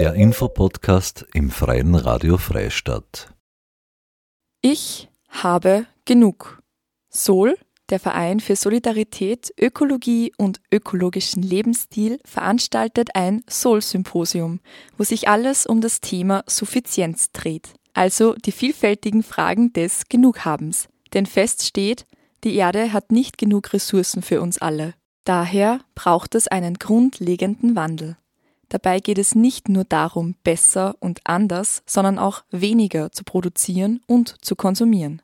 Der Infopodcast im Freien Radio Freistadt. Ich habe genug. Sol, der Verein für Solidarität, Ökologie und ökologischen Lebensstil, veranstaltet ein Sol-Symposium, wo sich alles um das Thema Suffizienz dreht. Also die vielfältigen Fragen des Genughabens. Denn fest steht, die Erde hat nicht genug Ressourcen für uns alle. Daher braucht es einen grundlegenden Wandel. Dabei geht es nicht nur darum, besser und anders, sondern auch weniger zu produzieren und zu konsumieren.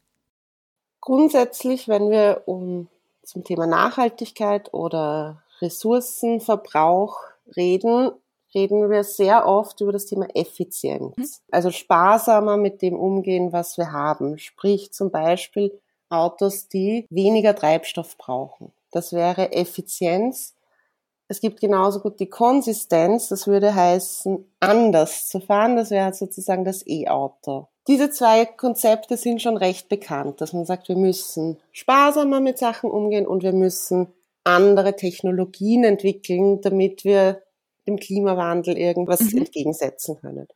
Grundsätzlich, wenn wir um zum Thema Nachhaltigkeit oder Ressourcenverbrauch reden, reden wir sehr oft über das Thema Effizienz. Mhm. Also sparsamer mit dem umgehen, was wir haben. Sprich zum Beispiel Autos, die weniger Treibstoff brauchen. Das wäre Effizienz. Es gibt genauso gut die Konsistenz, das würde heißen, anders zu fahren, das wäre sozusagen das E-Auto. Diese zwei Konzepte sind schon recht bekannt, dass man sagt, wir müssen sparsamer mit Sachen umgehen und wir müssen andere Technologien entwickeln, damit wir dem Klimawandel irgendwas mhm. entgegensetzen können.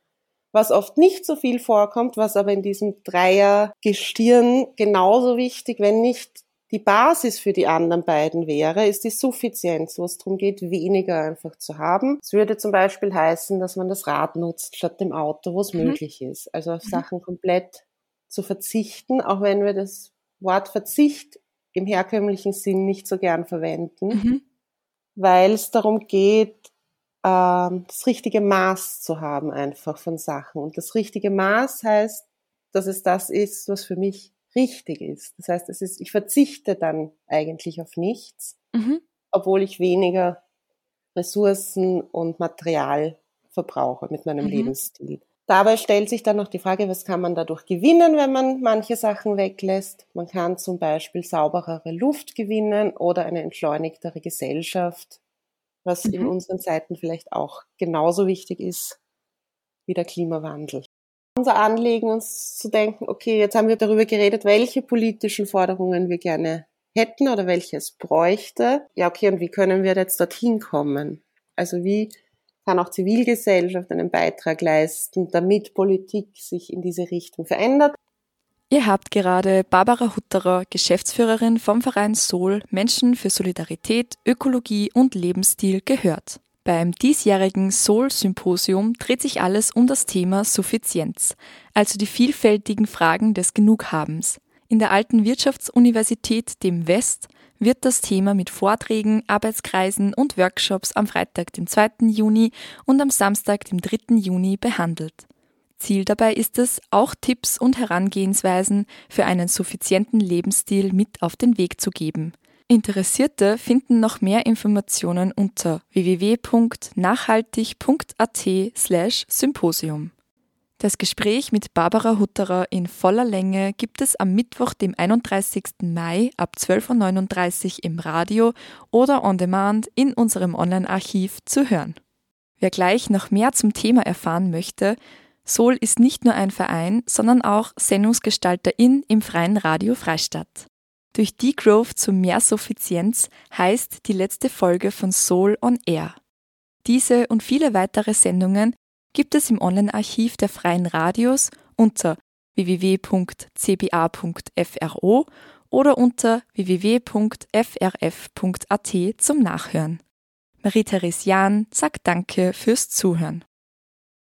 Was oft nicht so viel vorkommt, was aber in diesem Dreiergestirn genauso wichtig, wenn nicht die Basis für die anderen beiden wäre, ist die Suffizienz, wo es darum geht, weniger einfach zu haben. Es würde zum Beispiel heißen, dass man das Rad nutzt statt dem Auto, wo es mhm. möglich ist. Also auf mhm. Sachen komplett zu verzichten, auch wenn wir das Wort Verzicht im herkömmlichen Sinn nicht so gern verwenden, mhm. weil es darum geht, ähm, das richtige Maß zu haben einfach von Sachen. Und das richtige Maß heißt, dass es das ist, was für mich richtig ist. Das heißt, es ist, ich verzichte dann eigentlich auf nichts, mhm. obwohl ich weniger Ressourcen und Material verbrauche mit meinem mhm. Lebensstil. Dabei stellt sich dann noch die Frage, was kann man dadurch gewinnen, wenn man manche Sachen weglässt? Man kann zum Beispiel sauberere Luft gewinnen oder eine entschleunigtere Gesellschaft, was mhm. in unseren Zeiten vielleicht auch genauso wichtig ist wie der Klimawandel unser Anliegen, uns zu denken, okay, jetzt haben wir darüber geredet, welche politischen Forderungen wir gerne hätten oder welche es bräuchte. Ja, okay, und wie können wir jetzt dorthin kommen? Also wie kann auch Zivilgesellschaft einen Beitrag leisten, damit Politik sich in diese Richtung verändert? Ihr habt gerade Barbara Hutterer, Geschäftsführerin vom Verein Sol Menschen für Solidarität, Ökologie und Lebensstil gehört. Beim diesjährigen Soul-Symposium dreht sich alles um das Thema Suffizienz, also die vielfältigen Fragen des Genughabens. In der Alten Wirtschaftsuniversität, dem West, wird das Thema mit Vorträgen, Arbeitskreisen und Workshops am Freitag, dem 2. Juni und am Samstag, dem 3. Juni behandelt. Ziel dabei ist es, auch Tipps und Herangehensweisen für einen suffizienten Lebensstil mit auf den Weg zu geben. Interessierte finden noch mehr Informationen unter www.nachhaltig.at/symposium. Das Gespräch mit Barbara Hutterer in voller Länge gibt es am Mittwoch, dem 31. Mai ab 12.39 Uhr im Radio oder on demand in unserem Online-Archiv zu hören. Wer gleich noch mehr zum Thema erfahren möchte, Sol ist nicht nur ein Verein, sondern auch Sendungsgestalterin im Freien Radio Freistadt. Durch Degrowth zu mehr Suffizienz heißt die letzte Folge von Soul on Air. Diese und viele weitere Sendungen gibt es im Online-Archiv der Freien Radios unter www.cba.fro oder unter www.frf.at zum Nachhören. Marie-Therese Jahn sagt Danke fürs Zuhören.